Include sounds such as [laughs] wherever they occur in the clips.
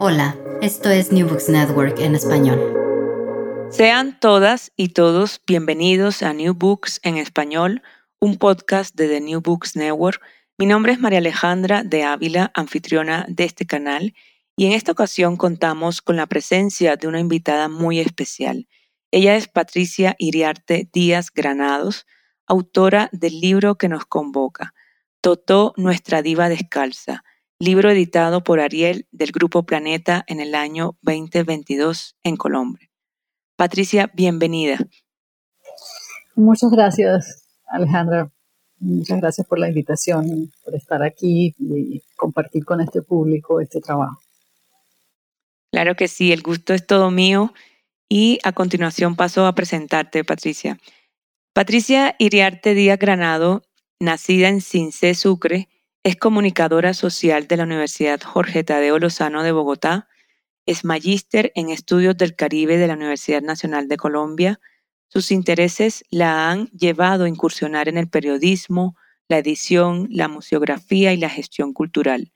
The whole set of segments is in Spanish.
Hola, esto es New Books Network en español. Sean todas y todos bienvenidos a New Books en español, un podcast de The New Books Network. Mi nombre es María Alejandra de Ávila, anfitriona de este canal, y en esta ocasión contamos con la presencia de una invitada muy especial. Ella es Patricia Iriarte Díaz Granados, autora del libro que nos convoca, Totó, nuestra diva descalza libro editado por Ariel del Grupo Planeta en el año 2022 en Colombia. Patricia, bienvenida. Muchas gracias, Alejandra. Muchas gracias por la invitación, por estar aquí y compartir con este público este trabajo. Claro que sí, el gusto es todo mío. Y a continuación paso a presentarte, Patricia. Patricia Iriarte Díaz Granado, nacida en Cincé, Sucre, es comunicadora social de la Universidad Jorge Tadeo Lozano de Bogotá, es magíster en estudios del Caribe de la Universidad Nacional de Colombia. Sus intereses la han llevado a incursionar en el periodismo, la edición, la museografía y la gestión cultural.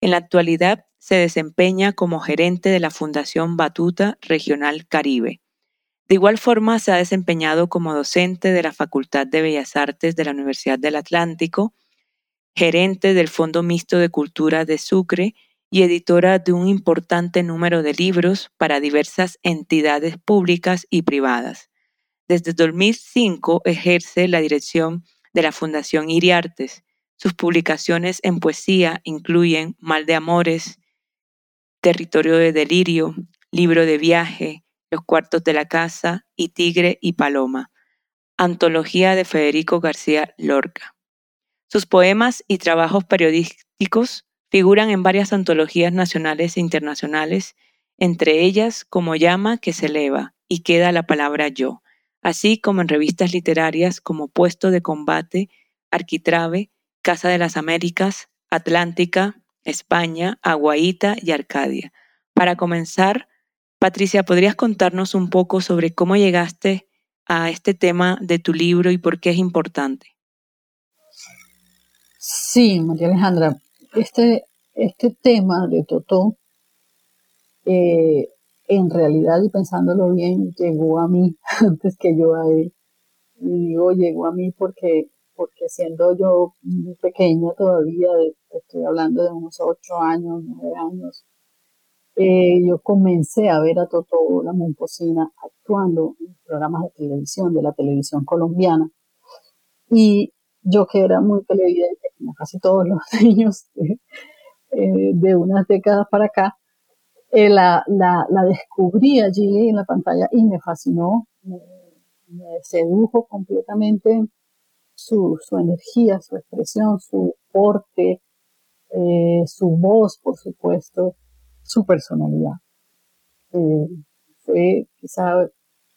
En la actualidad se desempeña como gerente de la Fundación Batuta Regional Caribe. De igual forma, se ha desempeñado como docente de la Facultad de Bellas Artes de la Universidad del Atlántico gerente del Fondo Mixto de Cultura de Sucre y editora de un importante número de libros para diversas entidades públicas y privadas. Desde 2005 ejerce la dirección de la Fundación Iriartes. Sus publicaciones en poesía incluyen Mal de Amores, Territorio de Delirio, Libro de Viaje, Los Cuartos de la Casa y Tigre y Paloma, antología de Federico García Lorca. Sus poemas y trabajos periodísticos figuran en varias antologías nacionales e internacionales, entre ellas Como llama que se eleva y queda la palabra yo, así como en revistas literarias como Puesto de Combate, Arquitrave, Casa de las Américas, Atlántica, España, Aguaita y Arcadia. Para comenzar, Patricia, ¿podrías contarnos un poco sobre cómo llegaste a este tema de tu libro y por qué es importante? Sí, María Alejandra, este, este tema de Totó, eh, en realidad, y pensándolo bien, llegó a mí [laughs] antes que yo a él. Y digo, llegó a mí porque, porque siendo yo muy pequeña todavía, estoy hablando de unos ocho años, nueve años, eh, yo comencé a ver a Totó la Momposina actuando en programas de televisión, de la televisión colombiana. Y yo que era muy televidente, como casi todos los [laughs] niños eh, de, unas décadas para acá, eh, la, la, la, descubrí allí en la pantalla y me fascinó, me, sedujo completamente su, su, energía, su expresión, su porte, eh, su voz, por supuesto, su personalidad. fue quizá,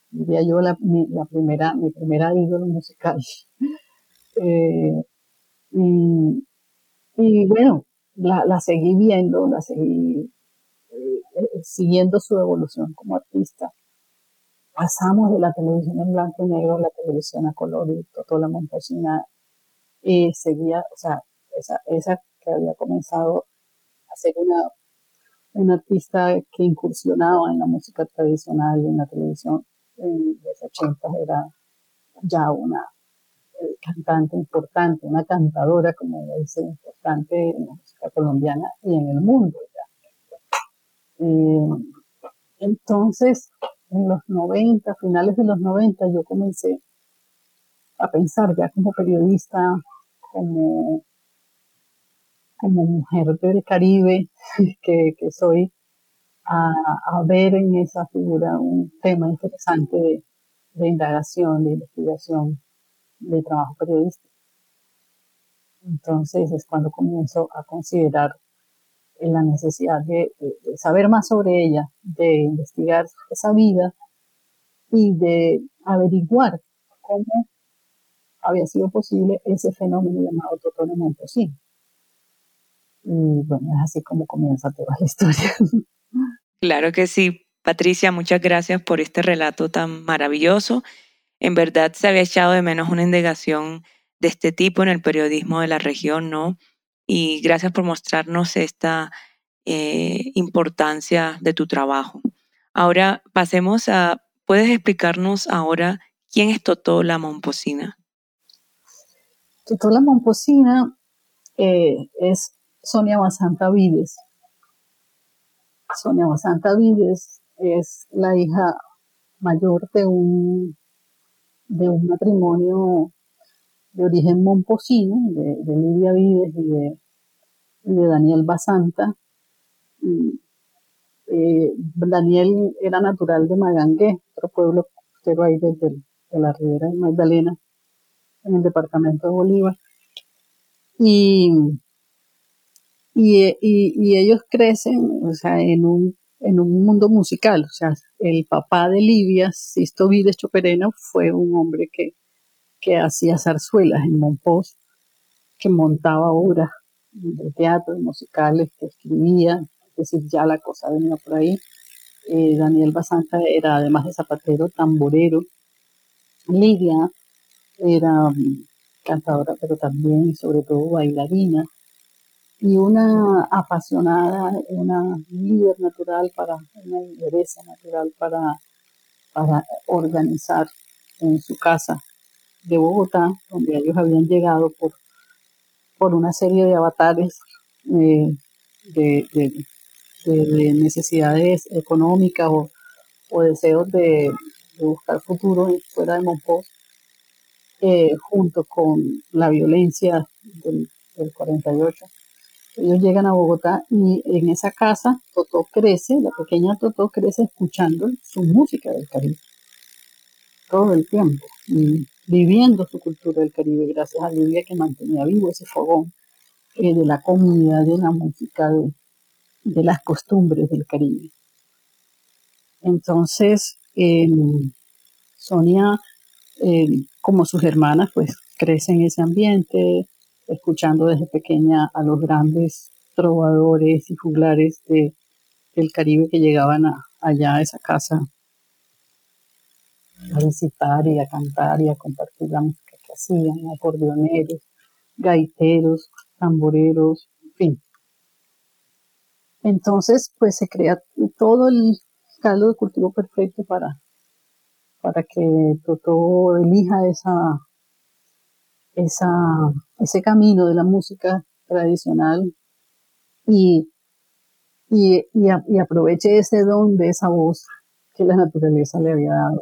diría yo, la, la primera, mi primera ídolo musical. [laughs] Eh, y, bueno, la, seguí viendo, la seguí eh, eh, siguiendo su evolución como artista. Pasamos de la televisión en blanco y negro a la televisión a color y toda la Montesina y seguía, o sea, esa, esa que había comenzado a ser una, una artista que incursionaba en la música tradicional y en la televisión en los 80 era ya una cantante importante, una cantadora, como dice, importante en la música colombiana y en el mundo. Eh, entonces, en los 90, finales de los 90, yo comencé a pensar ya como periodista, como, como mujer del Caribe [laughs] que, soy, a, ver en esa figura un tema interesante de, de indagación, de investigación, de trabajo periodístico. Entonces es cuando comienzo a considerar la necesidad de, saber más sobre ella, de investigar esa vida y de averiguar cómo había sido posible ese fenómeno llamado Totone Momposina. Y bueno, es así como comienza toda la [laughs] historia. Claro que sí. Patricia, muchas gracias por este relato tan maravilloso. En verdad se había echado de menos una indagación de este tipo en el periodismo de la región, ¿no? Y gracias por mostrarnos esta eh, importancia de tu trabajo. Ahora pasemos a, ¿puedes explicarnos ahora quién es Totó la Momposina? Totó la Momposina eh, es Sonia Basanta Vides. Sonia Basanta Vides es la hija mayor de un, de un matrimonio de origen momposino, de, de Lidia Vides y de, de Daniel Basanta. Eh, Daniel era natural de Magangué, otro pueblo costero ahí desde de la Ribera de Magdalena, en el departamento de Bolívar. Y, y, y, ellos crecen o sea, en, un, en un mundo musical. O sea, el papá de Livia, Sisto Vides Choperena, fue un hombre que que hacía zarzuelas en Monpós, que montaba obras de teatro, musicales, que escribía, es decir, ya la cosa venía por ahí. Eh, Daniel Basanta era, además de zapatero, tamborero. Lidia era mm, cantadora, pero también sobre todo bailarina. Y una apasionada, una líder natural para, una lideresa natural para, para organizar en su casa de Bogotá, donde ellos habían llegado por, por una serie de avatares eh, de, necesidades económicas o, deseos de, buscar futuro fuera de Monpós, eh, junto con la violencia del, 48. Ellos llegan a Bogotá y en esa casa Totó crece, la pequeña Totó crece escuchando su música del Caribe todo el tiempo viviendo su cultura del Caribe, gracias a Lidia que mantenía vivo ese fogón eh, de la comida, de la música, de, las costumbres del Caribe. Entonces, em, Sonia, em, como sus hermanas, pues crece en ese ambiente, escuchando desde pequeña a los grandes trovadores y juglares del Caribe que llegaban allá a esa casa a visitar y a cantar y a compartir la música que hacían, acordeoneros, gaiteros, tamboreros, en fin. Entonces, pues se crea todo el caldo de cultivo perfecto para, para que Toto elija esa, esa, ese camino de la música tradicional y, y, y aproveche ese don de esa voz que la naturaleza le había dado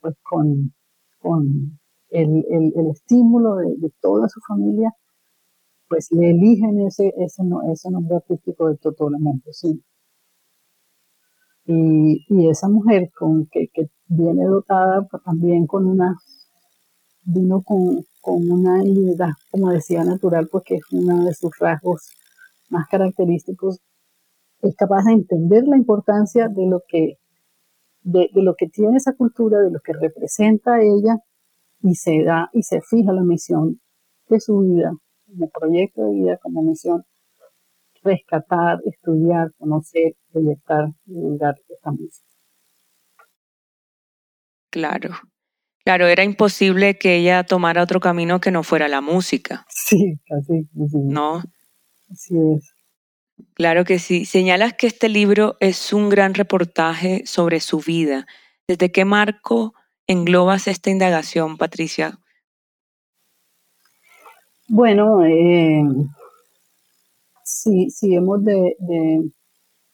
pues con, con el, el, estímulo de, toda su familia, pues le eligen ese, ese, ese nombre artístico de Totola Montesino. Y, y esa mujer con que, que viene dotada también con una, vino con, con una habilidad, como decía, natural, porque es uno de sus rasgos más característicos, es capaz de entender la importancia de lo que de, lo que tiene esa cultura, de lo que representa ella, y se da y se fija la misión de su vida, como proyecto de vida, como misión, rescatar, estudiar, conocer, proyectar, divulgar esta música. Claro, claro, era imposible que ella tomara otro camino que no fuera la música. Sí, casi. ¿No? Así es. Claro que sí. Señalas que este libro es un gran reportaje sobre su vida. ¿Desde qué marco englobas esta indagación, Patricia? Bueno, eh, si, hemos de,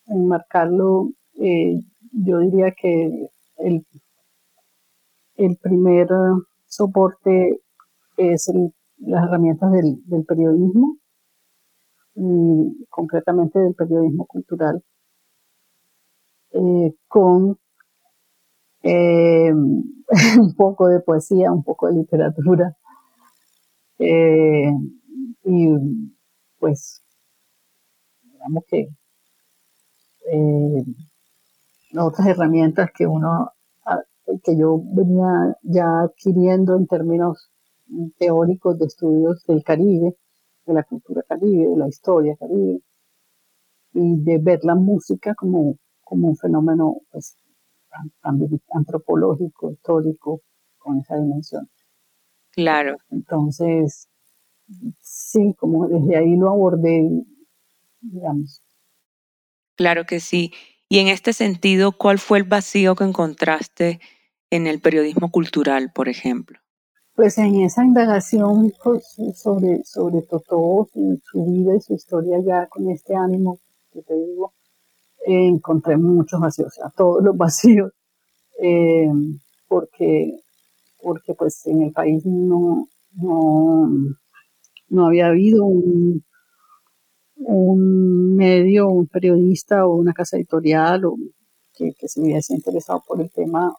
enmarcarlo, eh, yo diría que el, el primer soporte es las herramientas del, periodismo y concretamente del periodismo cultural eh, con eh, [laughs] un poco de poesía, un poco de literatura y pues digamos que eh, otras herramientas que uno que yo venía ya adquiriendo en términos teóricos de estudios del Caribe, de la cultura caribe, de la historia caribe, y de ver la música como, como un fenómeno pues, también antropológico, histórico, con esa dimensión. Claro. Entonces, sí, como desde ahí lo abordé, digamos. Claro que sí. Y en este sentido, ¿cuál fue el vacío que encontraste en el periodismo cultural, por ejemplo? Pues en esa indagación pues, sobre, sobre Totó, su, vida y su historia ya con este ánimo que te digo, encontré muchos vacíos, o sea, todos los [laughs] vacíos, eh, porque, porque pues en el país no, no, no había habido un, un medio, un periodista o una casa editorial o que, se hubiese interesado por el tema,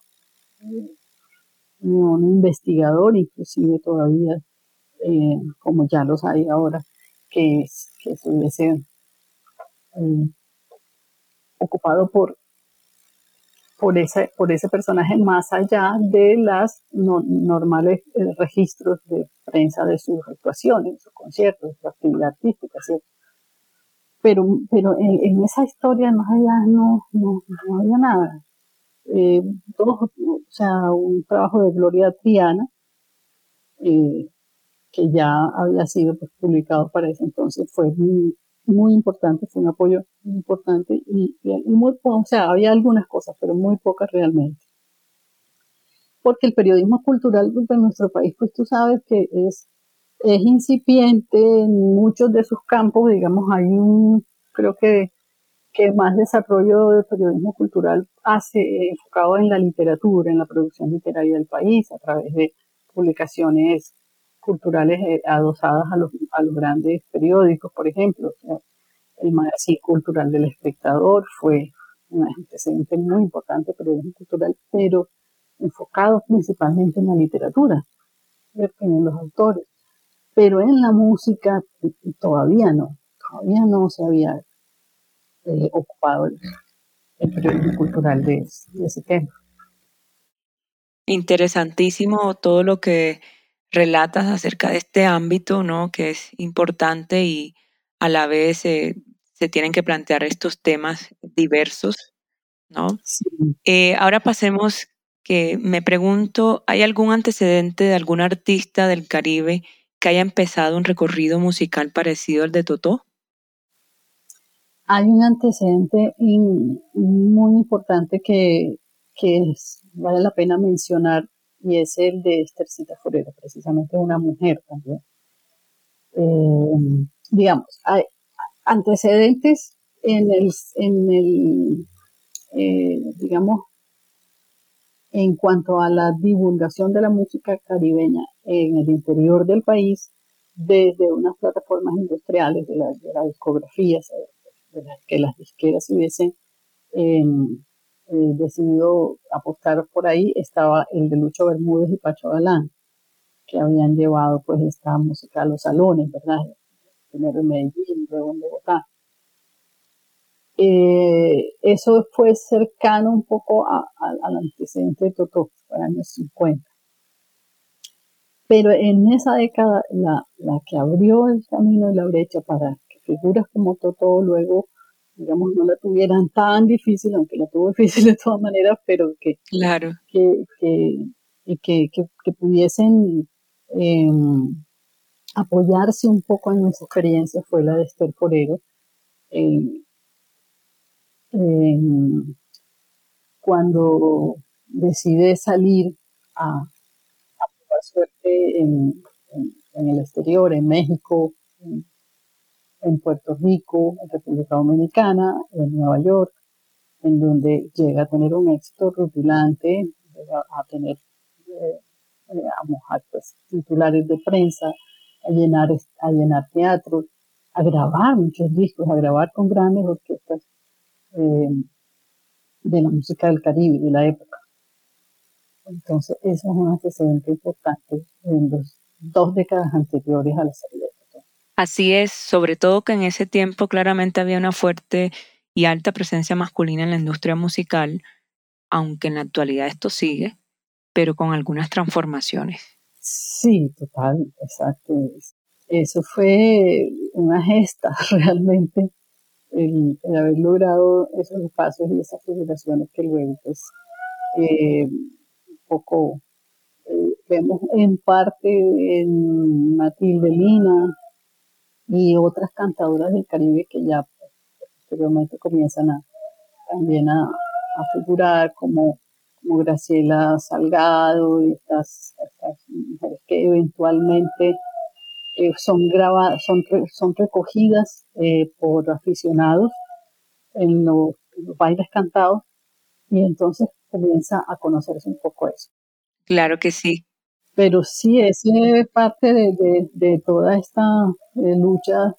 un investigador inclusive todavía, eh, como ya los hay ahora, que, que se hubiese eh, ocupado por, por, ese, por ese personaje más allá de las normales eh, registros de prensa de sus actuaciones, sus conciertos, su actividad artística, ¿cierto? pero, pero en, esa historia más allá no, no, había nada. Eh, todo, o sea, un trabajo de Gloria Triana, eh, que ya había sido pues, publicado para ese entonces, fue muy, muy importante, fue un apoyo muy importante y, muy, o sea, había algunas cosas, pero muy pocas realmente. Porque el periodismo cultural de nuestro país, pues tú sabes que es es incipiente en muchos de sus campos, digamos, hay un, creo que, que más desarrollo del periodismo cultural hace enfocado en la literatura, en la producción literaria del país, a través de publicaciones culturales eh, adosadas a los, grandes periódicos, por ejemplo. el magazine cultural del espectador fue un antecedente muy importante del periodismo cultural, pero enfocado principalmente en la literatura, en los autores pero en la música todavía no, todavía no se había eh, ocupado el, periodismo cultural de, ese tema. Interesantísimo todo lo que relatas acerca de este ámbito, ¿no? Que es importante y a la vez eh, se tienen que plantear estos temas diversos, ¿no? Eh, ahora pasemos que me pregunto, ¿hay algún antecedente de algún artista del Caribe que haya empezado un recorrido musical parecido al de Totó? Hay un antecedente muy importante que, vale la pena mencionar y es el de Estercita Forero, precisamente una mujer también. Eh, digamos, hay antecedentes en el, en el eh, digamos, en cuanto a la divulgación de la música caribeña en el interior del país, desde unas plataformas industriales de, discografías, de las que las disqueras hubiesen em, eh, decidido apostar por ahí, estaba el de Lucho Bermúdez y Pacho Galán, que habían llevado pues esta música a los salones, ¿verdad? Primero en Medellín, luego en Bogotá. Eh, eso fue cercano un poco al antecedente de Totó, para años 50. Pero en esa década, la, que abrió el camino y la brecha para figuras como Totó luego, digamos, no la tuvieran tan difícil, aunque la tuvo [laughs] difícil de todas maneras, pero que, claro. que, que, que, pudiesen em, apoyarse un poco en esa experiencia fue la de Esther Forero. Em, cuando decide salir a, a probar suerte en, el exterior, en México, en Puerto Rico, en República Dominicana, en Nueva York, en donde llega a tener un éxito rutilante, llega a tener eh, a mojar pues, titulares de prensa, a llenar, a llenar teatros, a grabar muchos discos, a grabar con grandes orquestas eh, de la música del Caribe de la época. Entonces, eso es un antecedente importante en las dos décadas anteriores a la salida Así es, sobre todo que en ese tiempo claramente había una fuerte y alta presencia masculina en la industria musical, aunque en la actualidad esto sigue, pero con algunas transformaciones. Sí, total, exacto. Eso fue una gesta [laughs] realmente, el, haber logrado esos espacios y esas figuraciones que luego, pues, eh, un poco eh, vemos en parte en Matilde Lina y otras cantadoras del Caribe que ya pues, posteriormente comienzan a, también a, figurar como Graciela Salgado y estas, mujeres que eventualmente eh, son grabadas, son, son recogidas eh, por aficionados en los, bailes cantados y entonces comienza a conocerse un poco eso. Claro que sí. Pero sí, es parte de, de, toda esta eh, lucha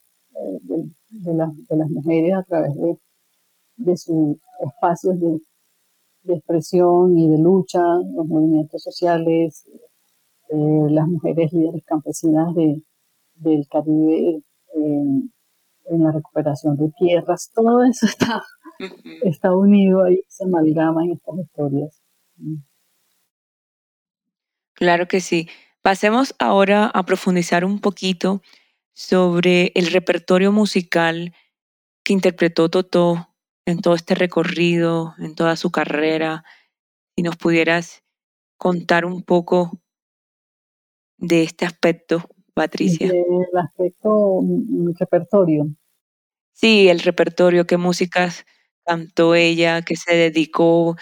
de, de, las mujeres a través de, de sus espacios de, de expresión y de lucha, los movimientos sociales, eh, las mujeres líderes campesinas de, del Caribe en la recuperación de tierras, todo eso está, está unido ahí, se amalgama en estas historias. Claro que sí. Pasemos ahora a profundizar un poquito sobre el repertorio musical que interpretó Totó en todo este recorrido, en toda su carrera, si nos pudieras contar un poco de este aspecto, Patricia. El aspecto mm, repertorio. Sí, el repertorio, qué músicas cantó ella, qué se dedicó.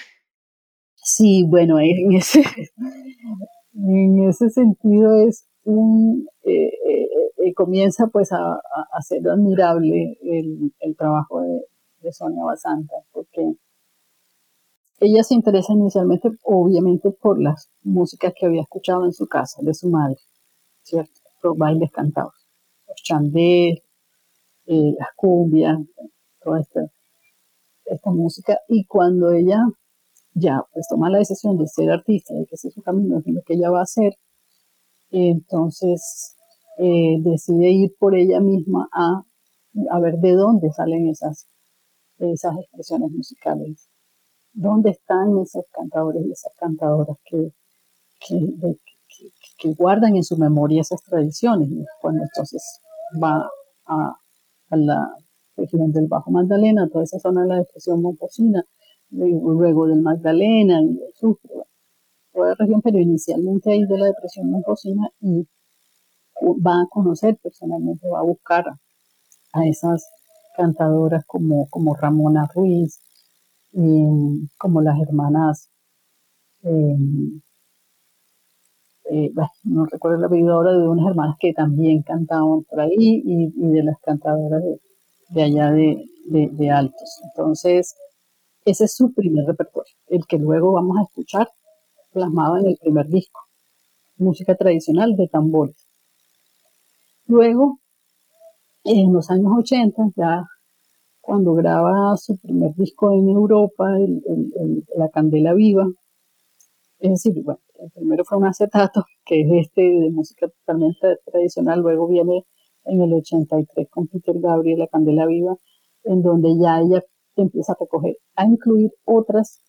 Sí, bueno, en ese, en ese sentido es un, eh, eh, eh, comienza pues a, a, ser admirable el, el trabajo de, Sonia Basanta, porque ella se interesa inicialmente, obviamente, por las músicas que había escuchado en su casa, de su madre, ¿cierto? Los bailes cantados, los chandés, las cumbias, toda esta música. Y cuando ella ya pues toma la decisión de ser artista, de que ese es su camino, es lo que ella va a hacer, entonces eh, decide ir por ella misma a, a ver de dónde salen esas esas expresiones musicales. ¿Dónde están esos cantadores y esas cantadoras que, que, guardan en su memoria esas tradiciones? cuando entonces va a, la región del Bajo Magdalena, toda esa zona de la depresión Montesina, luego del Magdalena y del sur, toda la región, pero inicialmente ahí de la depresión Montesina y va a conocer personalmente, va a buscar a esas cantadoras como, como Ramona Ruiz, y, como las hermanas, eh, eh, no recuerdo la apellido ahora, de unas hermanas que también cantaban por ahí y, de las cantadoras de, allá de, de, Altos. Entonces, ese es su primer repertorio, el que luego vamos a escuchar plasmado en el primer disco, música tradicional de tambores. Luego en los años 80, ya cuando graba su primer disco en Europa, La Candela Viva, es decir, bueno, el primero fue un acetato, que es este de música totalmente tradicional, luego viene en el 83 con Peter Gabriel, La Candela Viva, en donde ya ella empieza a recoger, a incluir otras,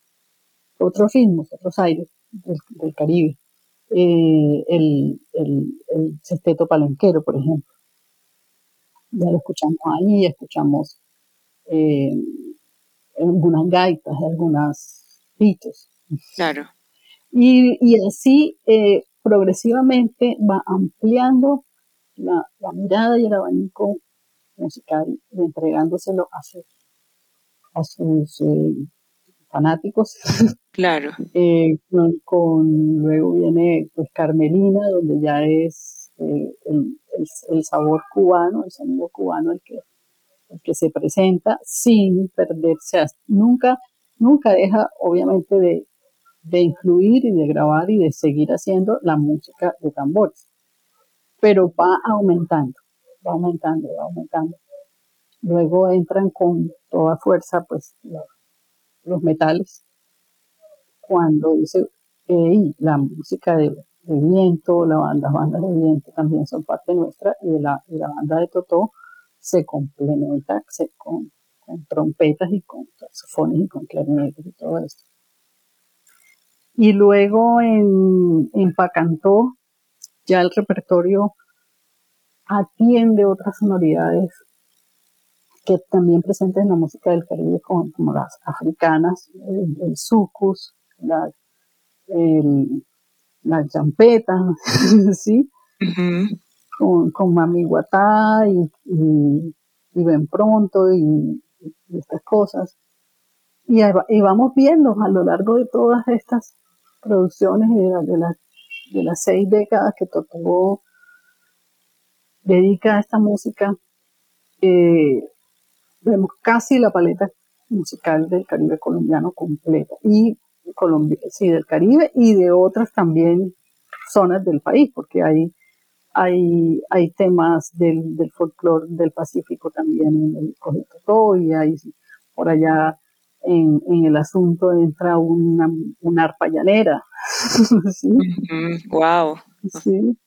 otros ritmos, otros aires del, Caribe. Eh, el, el, el sexteto palenquero, por ejemplo ya lo escuchamos ahí, escuchamos eh, algunas gaitas, algunas pitos. Claro. Y, y así eh, progresivamente va ampliando la, la, mirada y el abanico musical, entregándoselo a sus, a sus eh, fanáticos. [laughs] Claro. Eh, con, luego viene pues Carmelina, donde ya es el, el, sabor cubano, el sonido cubano el que, que se presenta sin perderse, nunca, nunca deja obviamente de, de influir y de grabar y de seguir haciendo la música de tambores. Pero va aumentando, va aumentando, va aumentando. Luego entran con toda fuerza pues los, metales. Cuando dice, la música de, viento, la banda, las bandas de viento también son parte nuestra y la, la banda de Totó se complementa con, con, trompetas y con saxofones y con clarinetes y todo esto. Y luego en, en Pacantó, ya el repertorio atiende otras sonoridades que también presentes en la música del Caribe, como, las africanas, el, sucus, la, las champetas, [laughs] ¿sí? con, con, Mami Guatá y, y, Ven Pronto y, estas cosas. Y, y, vamos viendo a lo largo de todas estas producciones de, de, de las seis décadas que Totó dedica a esta música, eh, vemos casi la paleta musical del Caribe colombiano completa. Y Colombia, sí, del Caribe y de otras también zonas del país, porque hay, hay, hay temas del, del folclore del Pacífico también en el Cogito y hay por allá en, en, el asunto entra una, una arpa llanera. [laughs] ¿sí? wow. Sí.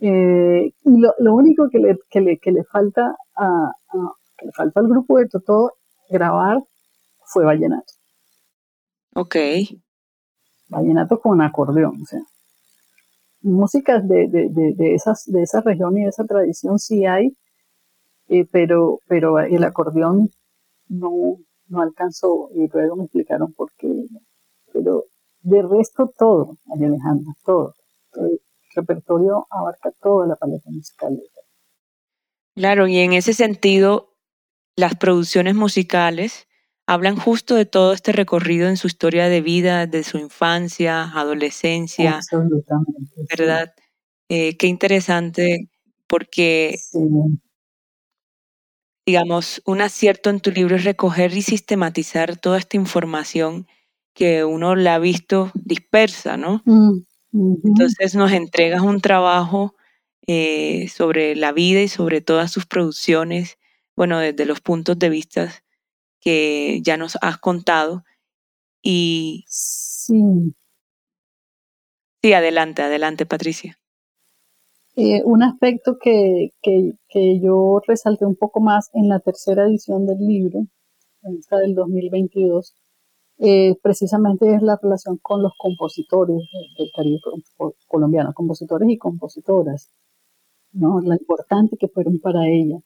Eh, y lo, lo, único que le, que le, que le falta a, que le falta al grupo de Totó grabar fue vallenato. Ok. Vallenato con acordeón, o sea. Músicas de, de, de, de esas, de esa región y de esa tradición sí hay, eh, pero, pero el acordeón no, no alcanzó y luego me explicaron por qué. Pero de resto todo, María Alejandra, todo. El repertorio abarca toda la paleta musical. Claro, y en ese sentido, las producciones musicales hablan justo de todo este recorrido en su historia de vida, de su infancia, adolescencia. Absolutamente. ¿Verdad? Eh, qué interesante, porque digamos, un acierto en tu libro es recoger y sistematizar toda esta información que uno la ha visto dispersa, ¿no? Mm, Entonces nos entregas un trabajo eh, sobre la vida y sobre todas sus producciones, bueno, desde los puntos de vista que ya nos has contado. Y sí. Sí, adelante, adelante, Patricia. Eh, un aspecto que, que, yo resalté un poco más en la tercera edición del libro, esta del 2022, eh, precisamente es la relación con los compositores del Caribe colombiano, compositores y compositoras, ¿no? La importante que fueron para ella,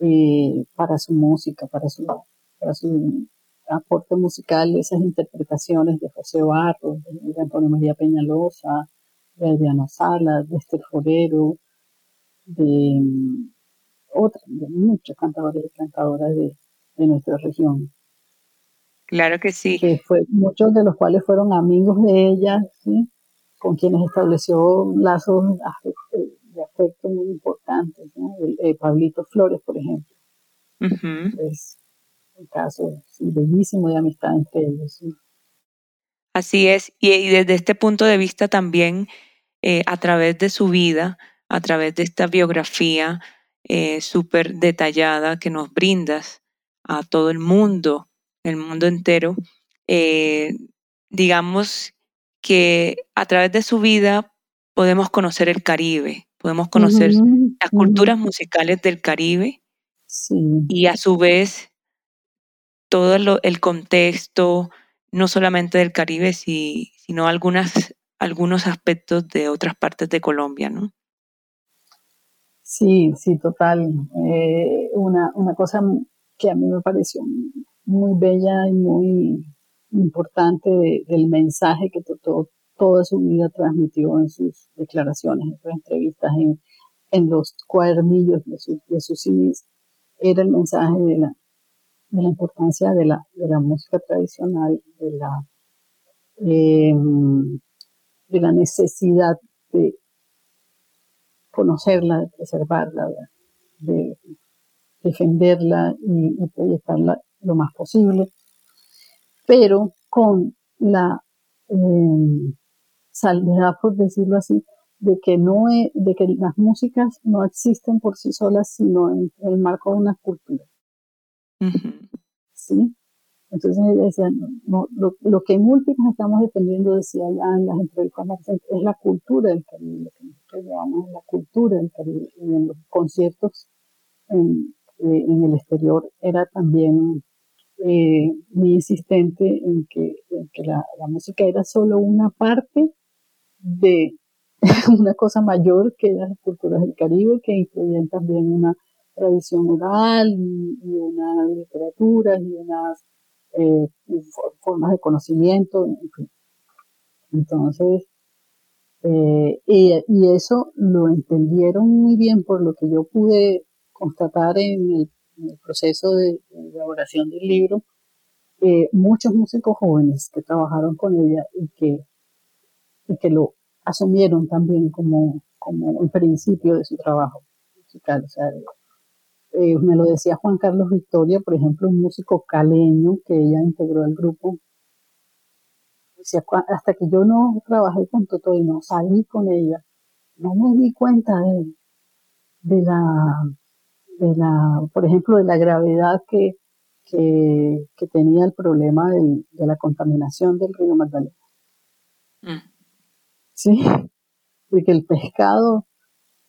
eh, para su música, para su, para su aporte musical, esas interpretaciones de José Barros, de Antonio María Peñalosa, de Adriana Sala, de Esther Forero, de mm, otras, de muchos cantadores y cantadoras de, nuestra región. Claro que sí. Que fue, muchos de los cuales fueron amigos de ella, con quienes estableció lazos de afecto muy importantes. El, Pablito Flores, por ejemplo. Es un caso bellísimo de amistad entre ellos. Así es, y, desde este punto de vista también eh, a través de su vida, a través de esta biografía eh, súper detallada que nos brindas a todo el mundo, el mundo entero, eh, digamos que a través de su vida podemos conocer el Caribe, podemos conocer las culturas musicales del Caribe y a su vez todo el contexto, no solamente del Caribe, sino algunas algunos aspectos de otras partes de Colombia, ¿no? Sí, sí, total. Eh, una, una cosa que a mí me pareció muy bella y muy importante del mensaje que toda su vida transmitió en sus declaraciones, en sus entrevistas, en, en los cuadernillos de, sus CDs, era el mensaje de la, de la importancia de la, de la música tradicional, de la eh, de la necesidad de conocerla, de preservarla, de, defenderla y, proyectarla lo más posible, pero con la eh, salvedad, por decirlo así, de que no de que las músicas no existen por sí solas, sino en, el marco de una cultura. ¿Sí? Entonces ella decía, no, lo, que en últimas estamos dependiendo, decía ya en las entrevistas, es la cultura del Caribe, lo que nosotros llamamos la cultura del Caribe. Y en los conciertos en, eh, el exterior era también eh, muy insistente en que, la, música era solo una parte de [laughs] una cosa mayor que las culturas del Caribe, que incluían también una tradición oral y, y una literatura y unas eh, formas de conocimiento, Entonces, eh, y, eso lo entendieron muy bien por lo que yo pude constatar en el, proceso de, elaboración del libro, eh, muchos músicos jóvenes que trabajaron con ella y que, y que lo asumieron también como, como un principio de su trabajo musical. O sea, eh, me lo decía Juan Carlos Victoria, por ejemplo, un músico caleño que ella integró al grupo. Hasta que yo no trabajé con Toto y no salí con ella, no me di cuenta de, de la, de la, por ejemplo, de la gravedad que, que, tenía el problema de la contaminación del río Magdalena. Mm. Sí, porque el pescado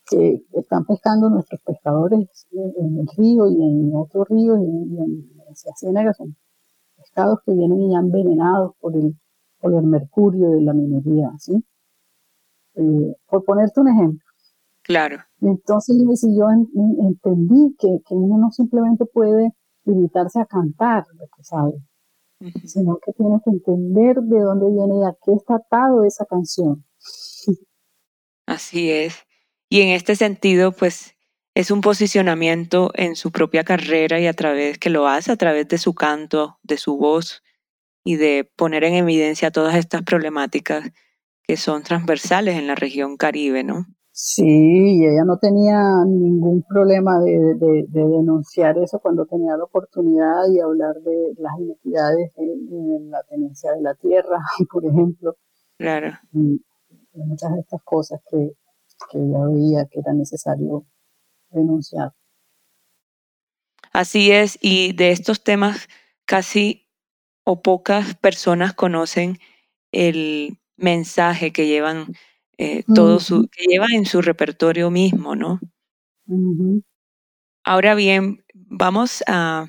que están pescando nuestros pescadores en el río y en otros ríos y en, las ciénagas son pescados que vienen ya envenenados por el, por el mercurio de la minería, ¿sí? Eh, por ponerte un ejemplo. Claro. Entonces yo entendí que, que, uno no simplemente puede limitarse a cantar lo que sabe, sino que tiene que entender de dónde viene y a qué está atado esa canción. Así es. Y en este sentido, pues es un posicionamiento en su propia carrera y a través que lo hace a través de su canto, de su voz y de poner en evidencia todas estas problemáticas que son transversales en la región caribe, ¿no? Sí, y ella no tenía ningún problema de, denunciar eso cuando tenía la oportunidad y hablar de las inequidades en, la tenencia de la tierra, [laughs] por ejemplo. Claro. Y muchas de estas cosas que, que ella veía que era necesario denunciar. Así es, y de estos temas casi o pocas personas conocen el mensaje que llevan eh, todo su, que llevan en su repertorio mismo, ¿no? Ahora bien, vamos a,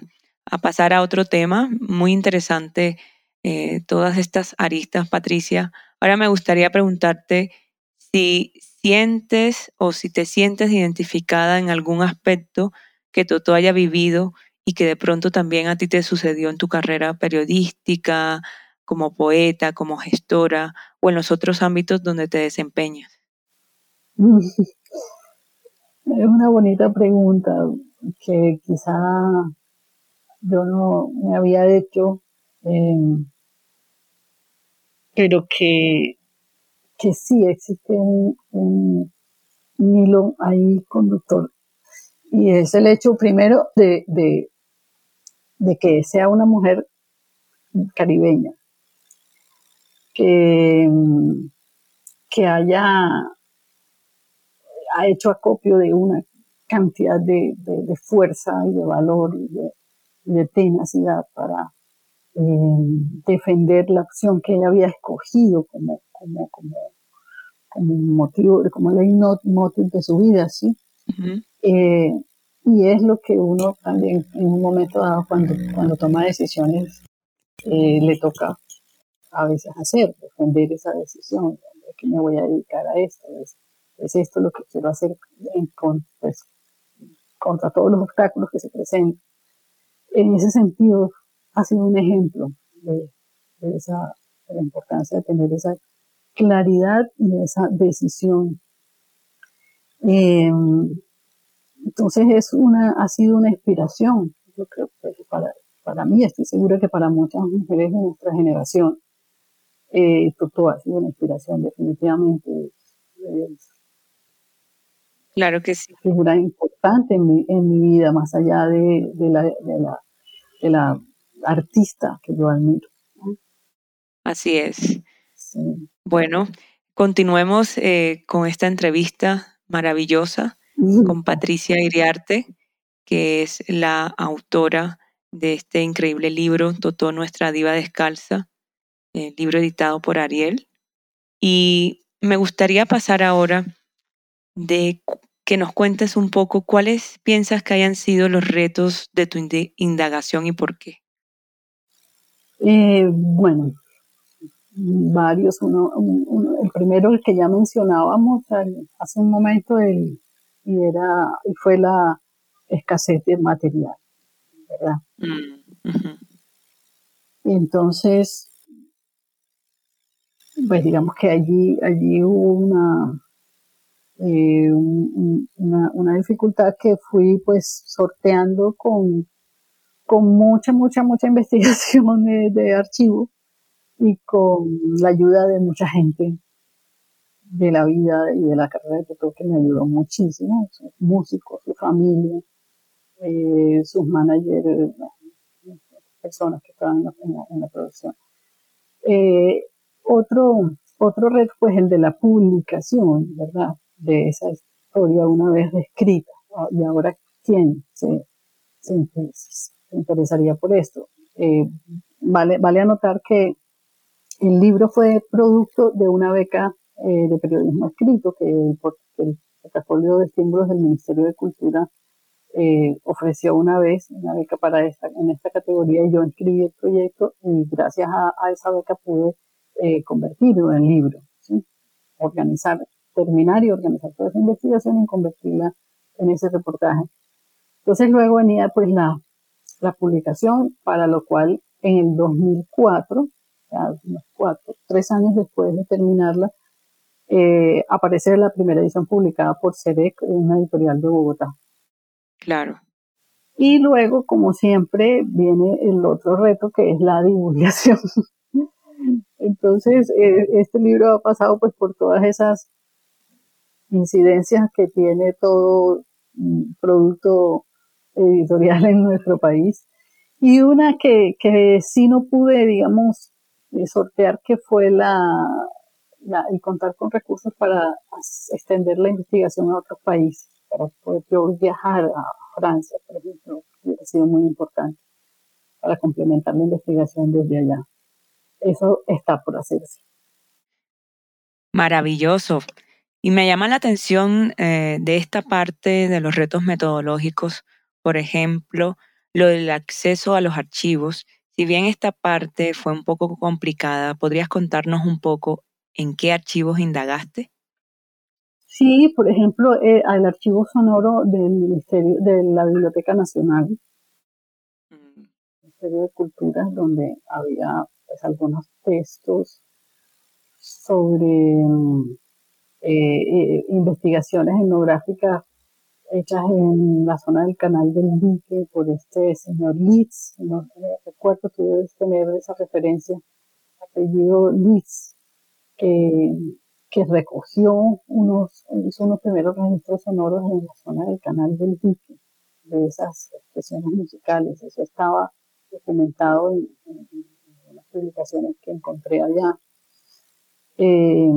pasar a otro tema muy interesante, eh, todas estas aristas, Patricia. Ahora me gustaría preguntarte si sientes o si te sientes identificada en algún aspecto que Toto haya vivido y que de pronto también a ti te sucedió en tu carrera periodística, como poeta, como gestora o en los otros ámbitos donde te desempeñas. [laughs] Es una bonita pregunta que quizá yo no me había hecho, eh, pero que que sí existe un, hilo ahí conductor. Y es el hecho primero de, de, que sea una mujer caribeña, que, que haya ha hecho acopio de una cantidad de, fuerza y de valor y de, tenacidad para defender la opción que ella había escogido como, como, como, como motivo, como leitmotiv de su vida, ¿sí? Eh, y es lo que uno también en un momento dado, cuando, cuando toma decisiones, eh, le toca a veces hacer, defender esa decisión, de que me voy a dedicar a esto, es, esto lo que quiero hacer con, pues, contra todos los obstáculos que se presentan. En ese sentido, ha sido un ejemplo de, esa, de la importancia de tener esa claridad y esa decisión. Em, entonces es una, ha sido una inspiración, yo creo que para, para mí, estoy segura que para muchas mujeres de nuestra generación, eh, esto ha sido una inspiración definitivamente. Claro que sí. Figura importante en mi, en mi vida, más allá de, de, la, de, la, de la artista que yo admiro. Así es. Bueno, continuemos eh, con esta entrevista maravillosa con Patricia Iriarte, que es la autora de este increíble libro, Totó, nuestra diva descalza, el libro editado por Ariel. Y me gustaría pasar ahora de que nos cuentes un poco cuáles piensas que hayan sido los retos de tu indagación y por qué. Eh, bueno, varios. Uno, el primero, el que ya mencionábamos hace un momento, y, era, y fue la escasez de material, ¿verdad? Mm, entonces, pues digamos que allí, allí hubo una, eh, una, una, dificultad que fui pues sorteando con, con mucha, mucha, mucha [laughs] investigación de, de archivo y con la ayuda de mucha gente de la vida y de la carrera de Toto que me ayudó muchísimo, sus músicos, su familia, eh, sus managers, personas que estaban en la, producción. Eh, otro, otro reto pues el de la publicación, ¿verdad? De esa historia una vez descrita. Y ahora, ¿quién se, se, interesaría por esto? Eh, vale, vale anotar que el libro fue producto de una beca eh, de periodismo escrito que el, portafolio de estímulos del Ministerio de Cultura eh, ofreció una vez, una beca para esta, en esta categoría, y yo inscribí el proyecto y gracias a, esa beca pude eh, convertirlo en libro, organizar, terminar y organizar toda esa investigación y convertirla en ese reportaje. Entonces luego venía pues la, la publicación, para lo cual en el 2004 unos cuatro, tres años después de terminarla, eh, aparece la primera edición publicada por SEDEC, una editorial de Bogotá. Claro. Y luego, como siempre, viene el otro reto que es la divulgación. [laughs] Entonces, eh, este libro ha pasado pues por todas esas incidencias que tiene todo mm, producto editorial en nuestro país. Y una que, que sí no pude, digamos, sortear que fue la, el contar con recursos para extender la investigación a otros países, para poder viajar a Francia, por ejemplo, ha sido muy importante para complementar la investigación desde allá. Eso está por hacerse. Maravilloso. Y me llama la atención eh, de esta parte de los retos metodológicos, por ejemplo, lo del acceso a los archivos si bien esta parte fue un poco complicada, ¿podrías contarnos un poco en qué archivos indagaste? Sí, por ejemplo, eh, el archivo sonoro del Ministerio de la Biblioteca Nacional, mm. Ministerio de Cultura, donde había pues, algunos textos sobre mm, eh, eh, investigaciones etnográficas hechas en la zona del canal del Dique por este señor Litz, no recuerdo, tú debes tener esa referencia, apellido Litz, que, que recogió unos, hizo unos primeros registros sonoros en la zona del canal del Dique, de esas expresiones musicales, eso estaba documentado en, en, las publicaciones que encontré allá. Eh,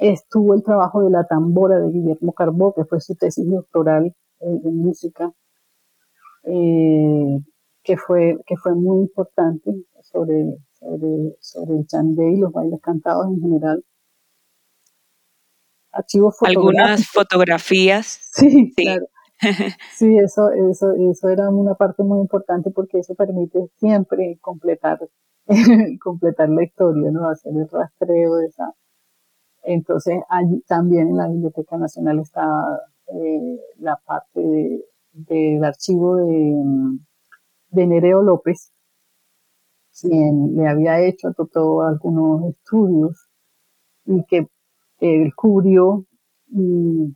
estuvo el trabajo de la tambora de Guillermo Carbó, que fue su tesis doctoral en música, eh, que, fue, que fue muy importante sobre, sobre, sobre el chandé y los bailes cantados en general. Archivos Algunas fotografías. Sí, [laughs] claro. Sí, eso, eso, eso era una parte muy importante porque eso permite siempre completar, [laughs] completar la historia, ¿no? Hacer el rastreo de esa, entonces, allí también en la Biblioteca Nacional está eh, la parte del archivo de, de, Nereo López, quien le había hecho todo algunos estudios y que él cubrió, mm,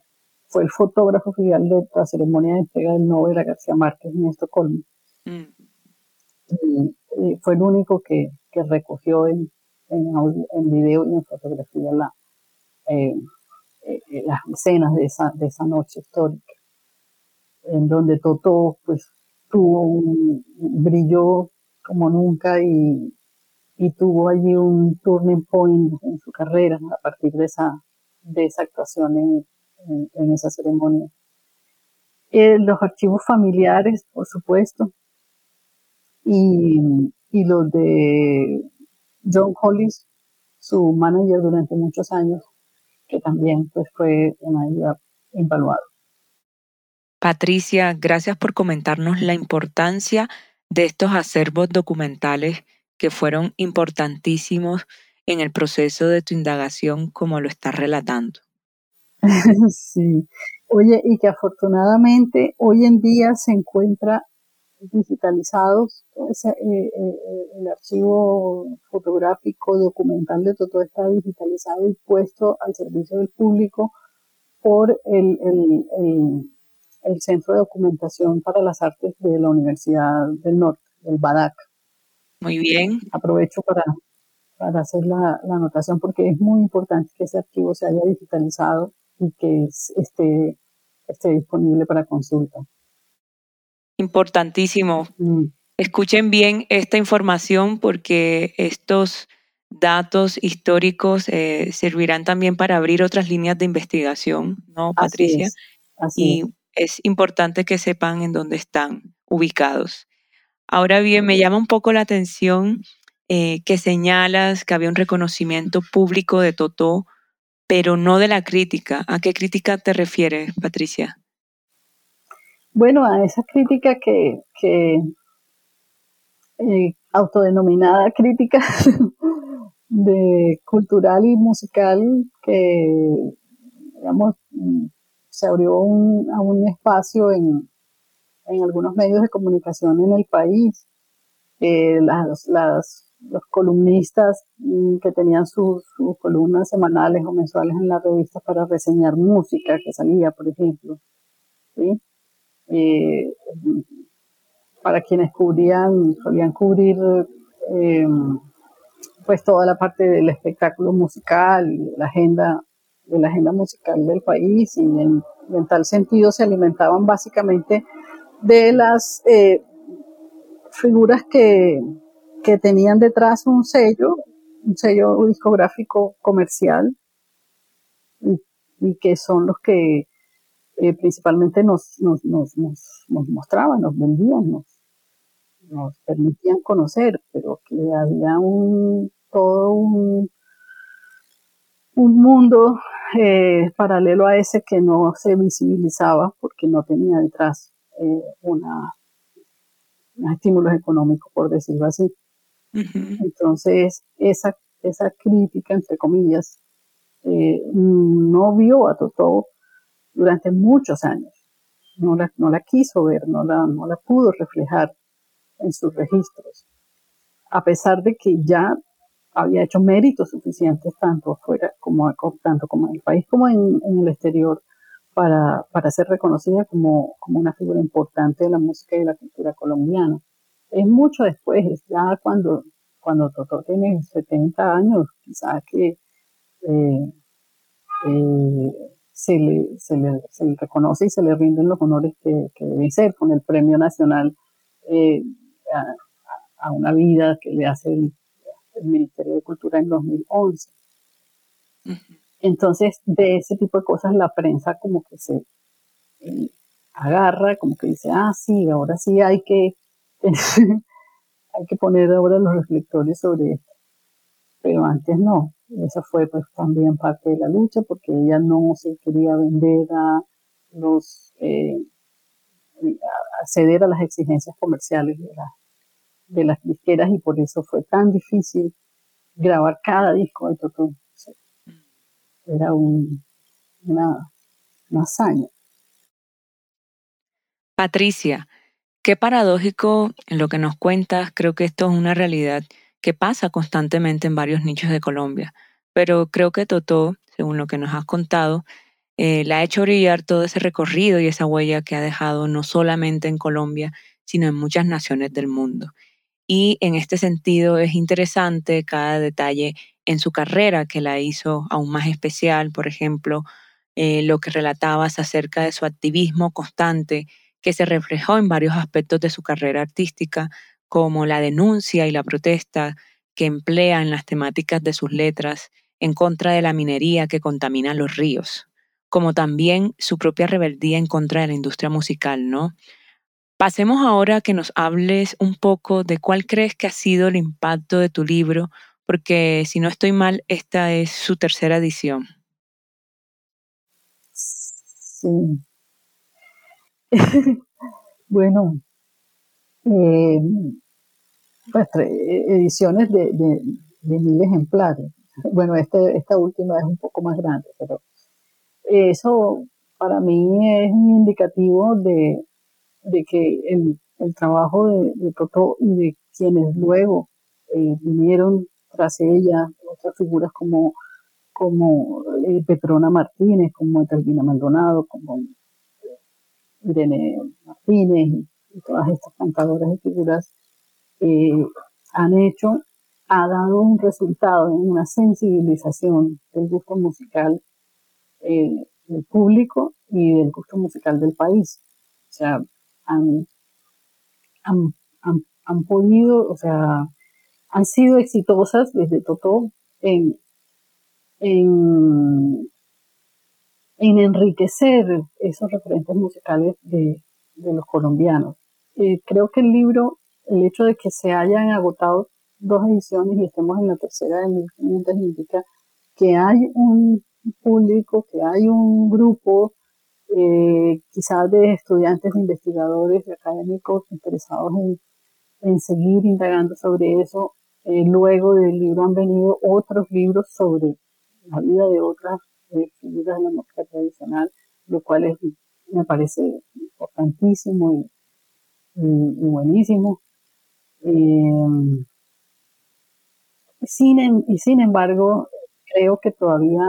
fue el fotógrafo oficial de la ceremonia de entrega del Nobel a García Márquez en Estocolmo. Mm. Y, fue el único que, recogió en, en, en video y en fotografía la, eh, eh, las escenas de esa, de esa noche histórica, en donde Toto pues tuvo un, brilló como nunca y, y tuvo allí un turning point en su carrera a partir de esa, de esa actuación en, en, esa ceremonia. Eh, los archivos familiares, por supuesto, y, y los de John Hollis, su manager durante muchos años, que también pues, fue una ayuda invaluable. Patricia, gracias por comentarnos la importancia de estos acervos documentales que fueron importantísimos en el proceso de tu indagación como lo estás relatando. [laughs] sí. Oye, y que afortunadamente hoy en día se encuentra digitalizados, eh, eh, el archivo fotográfico documental de todo está digitalizado y puesto al servicio del público por el, el, Centro de Documentación para las Artes de la Universidad del Norte, el BADAC. Muy bien. Aprovecho para, para hacer la, la anotación porque es muy importante que ese archivo se haya digitalizado y que esté, esté disponible para consulta. Importantísimo. Mm. Escuchen bien esta información porque estos datos históricos eh, servirán también para abrir otras líneas de investigación, ¿no, Patricia? y es. importante que sepan en dónde están ubicados. Ahora bien, me llama un poco la atención eh, que señalas que había un reconocimiento público de Totó pero no de la crítica. ¿A qué crítica te refieres, Patricia? Bueno, a esa crítica que, eh, autodenominada crítica [laughs] de cultural y musical que, digamos, se abrió un, a un espacio en, en algunos medios de comunicación en el país. Eh, las, los columnistas mm, que tenían sus, columnas semanales o mensuales en la revista para reseñar música que salía, por ejemplo. Eh, para quienes cubrían, solían cubrir eh, pues toda la parte del espectáculo musical la agenda, la agenda musical del país y en, tal sentido se alimentaban básicamente de las eh, figuras que, que tenían detrás un sello, un sello discográfico comercial, y, que son los que eh, principalmente nos, nos, nos, nos, mostraban, nos vendían, nos, nos permitían conocer, pero que había un todo un, un mundo eh, paralelo a ese que no se visibilizaba porque no tenía detrás eh, una, unos estímulos económicos, por decirlo así. Entonces, esa, esa crítica, entre comillas, eh, no vio a Totó durante muchos años. No la, no la quiso ver, no la, no la pudo reflejar en sus registros. A pesar de que ya había hecho méritos suficientes tanto afuera como, tanto como en el país como en, el exterior para, para ser reconocida como, como una figura importante de la música y de la cultura colombiana es mucho después, ya cuando, cuando Totó tiene 70 años, quizás que eh, eh, se, le, se, le, se, le, reconoce y se le rinden los honores que, que deben ser con el Premio Nacional eh, a, una vida que le hace el, Ministerio de Cultura en 2011. Entonces, de ese tipo de cosas la prensa como que se agarra, como que dice, ah, sí, ahora sí hay que [laughs] hay que poner ahora los reflectores sobre esto. Pero antes no. Esa fue pues también parte de la lucha porque ella no se quería vender a los, eh, acceder a las exigencias comerciales de, de las disqueras y por eso fue tan difícil grabar cada disco de Totó. Era un, una, una hazaña. Patricia, Qué paradójico en lo que nos cuentas, creo que esto es una realidad que pasa constantemente en varios nichos de Colombia, pero creo que Totó, según lo que nos has contado, eh, la ha hecho brillar todo ese recorrido y esa huella que ha dejado no solamente en Colombia, sino en muchas naciones del mundo. Y en este sentido es interesante cada detalle en su carrera que la hizo aún más especial, por ejemplo, eh, lo que relatabas acerca de su activismo constante, que se reflejó en varios aspectos de su carrera artística, como la denuncia y la protesta que emplea en las temáticas de sus letras en contra de la minería que contamina los ríos, como también su propia rebeldía en contra de la industria musical, ¿no? Pasemos ahora a que nos hables un poco de cuál crees que ha sido el impacto de tu libro, porque si no estoy mal, esta es su tercera edición. Sí. [laughs] bueno, eh, pues, ediciones de, de, mil ejemplares. Bueno, este, esta última es un poco más grande, pero eso para mí es un indicativo de, de que el, el trabajo de, de, Totó y de quienes luego eh, vinieron tras ella, otras figuras como, como eh, Petrona Martínez, como Etelvina Maldonado, como Irene Martínez y, todas estas cantadoras y figuras eh, han hecho, ha dado un resultado en una sensibilización del gusto musical del público y del gusto musical del país. O sea, han, han, podido, o sea, han sido exitosas desde Totó en, en, enriquecer esos referentes musicales de, los colombianos. Eh, creo que el libro, el hecho de que se hayan agotado dos ediciones y estemos en la tercera de 1500 indica que hay un público, que hay un grupo eh, quizás de estudiantes, investigadores, de académicos interesados en, seguir indagando sobre eso. Eh, luego del libro han venido otros libros sobre la vida de otras eh, figuras de la música tradicional, lo cual me parece importantísimo y, buenísimo. Sin, y sin embargo, creo que todavía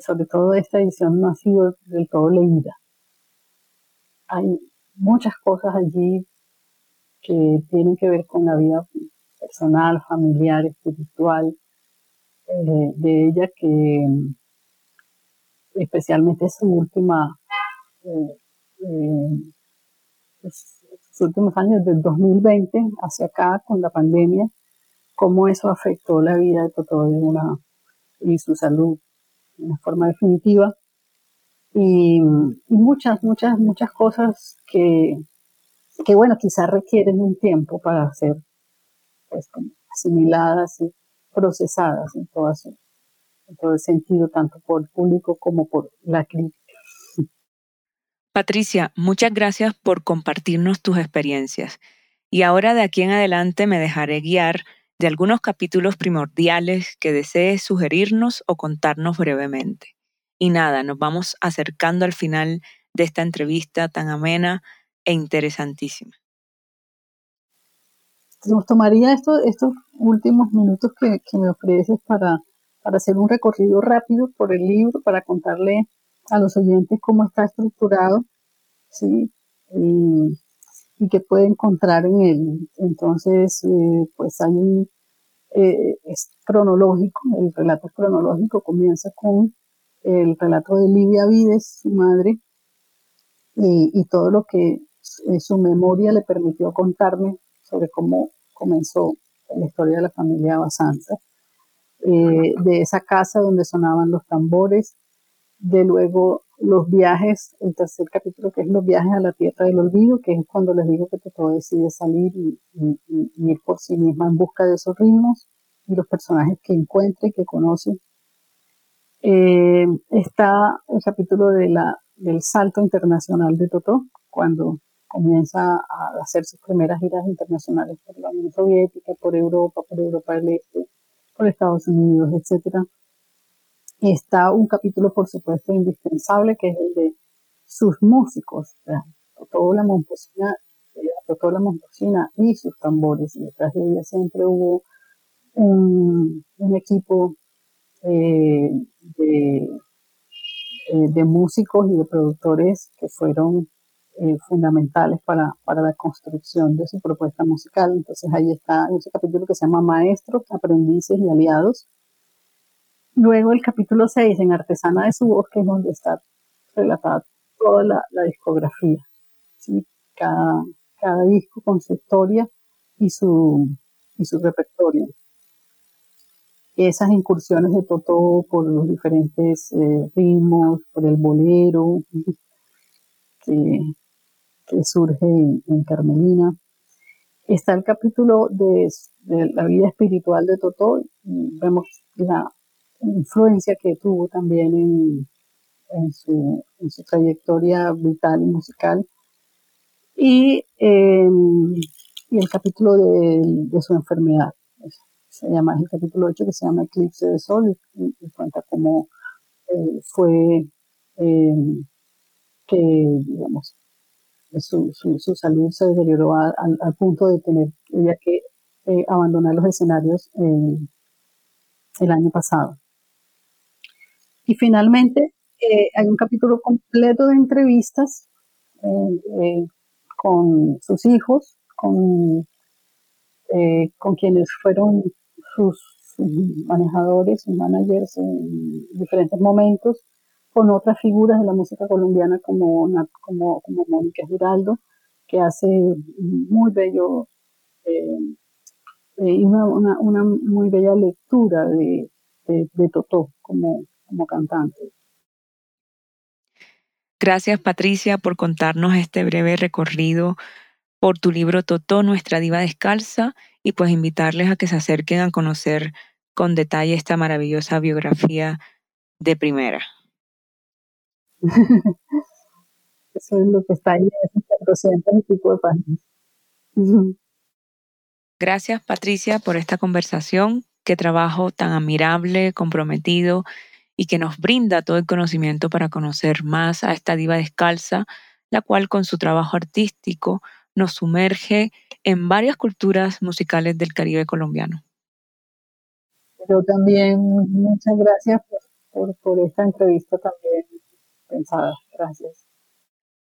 sobre todo esta edición no ha sido del todo leída. Hay muchas cosas allí que tienen que ver con la vida personal, familiar, espiritual eh, de ella, que especialmente su última, eh, eh, sus últimos años del 2020 hacia acá con la pandemia, cómo eso afectó la vida de una y su salud de una forma definitiva. Y, muchas, muchas, muchas cosas que, que, bueno, quizás requieren un tiempo para ser pues, asimiladas y procesadas en todo, en todo el sentido, tanto por el público como por la crítica. Patricia, muchas gracias por compartirnos tus experiencias. Y ahora de aquí en adelante me dejaré guiar de algunos capítulos primordiales que desees sugerirnos o contarnos brevemente. Y nada, nos vamos acercando al final de esta entrevista tan amena e interesantísima. Nos tomaría estos últimos minutos que, me ofreces para, hacer un recorrido rápido por el libro, para contarle a los oyentes cómo está estructurado, ¿sí? Y, y que puede encontrar en él. Entonces, eh, pues hay un, eh, es cronológico, el relato cronológico comienza con el relato de Livia Vides, su madre, y, todo lo que eh, su memoria le permitió contarme sobre cómo comenzó la historia de la familia Basanza, de esa casa donde sonaban los tambores, de luego los viajes, el tercer capítulo que es los viajes a la tierra del olvido, que es cuando les digo que todo decide salir y, ir por sí misma en busca de esos ritmos y los personajes que encuentre y que conoce. Eh, está el capítulo de la, del salto internacional de Totó, cuando comienza a hacer sus primeras giras internacionales por la Unión Soviética, por Europa, por Europa del Este, por Estados Unidos, etcétera está un capítulo, por supuesto, indispensable, que es el de sus músicos, toda la Momposina, toda la Momposina y sus tambores. Y detrás de ella siempre hubo un, equipo eh, de, eh, de, músicos y de productores que fueron eh, fundamentales para, para, la construcción de su propuesta musical. Entonces ahí está ese capítulo que se llama Maestros, Aprendices y Aliados, Luego el capítulo 6, en Artesana de su voz, que es donde está relatada toda la, discografía. Cada, cada disco con su historia y su, y su repertorio. Esas incursiones de Totó por los diferentes eh, ritmos, por el bolero que, surge en, Carmelina. Está el capítulo de, la vida espiritual de Totó. Vemos la influencia que tuvo también en, su, trayectoria vital y musical. Y em, el capítulo de, su enfermedad. Se llama el capítulo 8 que se llama Eclipse de Sol y, cuenta cómo eh, fue eh, que, digamos, su, su, salud se deterioró al, punto de tener ella que eh, abandonar los escenarios el año pasado. Y finalmente hay un capítulo completo de entrevistas con sus hijos, con, eh, con quienes fueron sus manejadores y managers en diferentes momentos, con otras figuras de la música colombiana como, como, Mónica Giraldo, que hace muy bello eh, eh, una, muy bella lectura de, de, Totó como, como cantante. Gracias Patricia por contarnos este breve recorrido por tu libro Totó, Nuestra Diva Descalza, y pues invitarles a que se acerquen a conocer con detalle esta maravillosa biografía de primera. [laughs] Eso es lo que está ahí, esos 400 y pico de páginas. Gracias, Patricia, por esta conversación. Qué trabajo tan admirable, comprometido y que nos brinda todo el conocimiento para conocer más a esta diva descalza, la cual con su trabajo artístico nos sumerge en varias culturas musicales del Caribe colombiano. Yo también, muchas gracias por, esta entrevista también pensada. Gracias.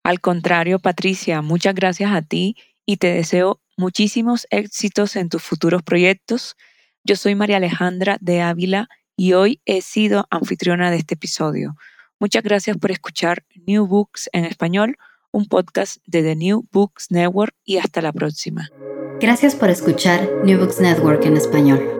Al contrario, Patricia, muchas gracias a ti y te deseo muchísimos éxitos en tus futuros proyectos. Yo soy María Alejandra de Ávila y hoy he sido anfitriona de este episodio. Muchas gracias por escuchar New Books en español un podcast de The New Books Network y hasta la próxima. Gracias por escuchar New Books Network en español.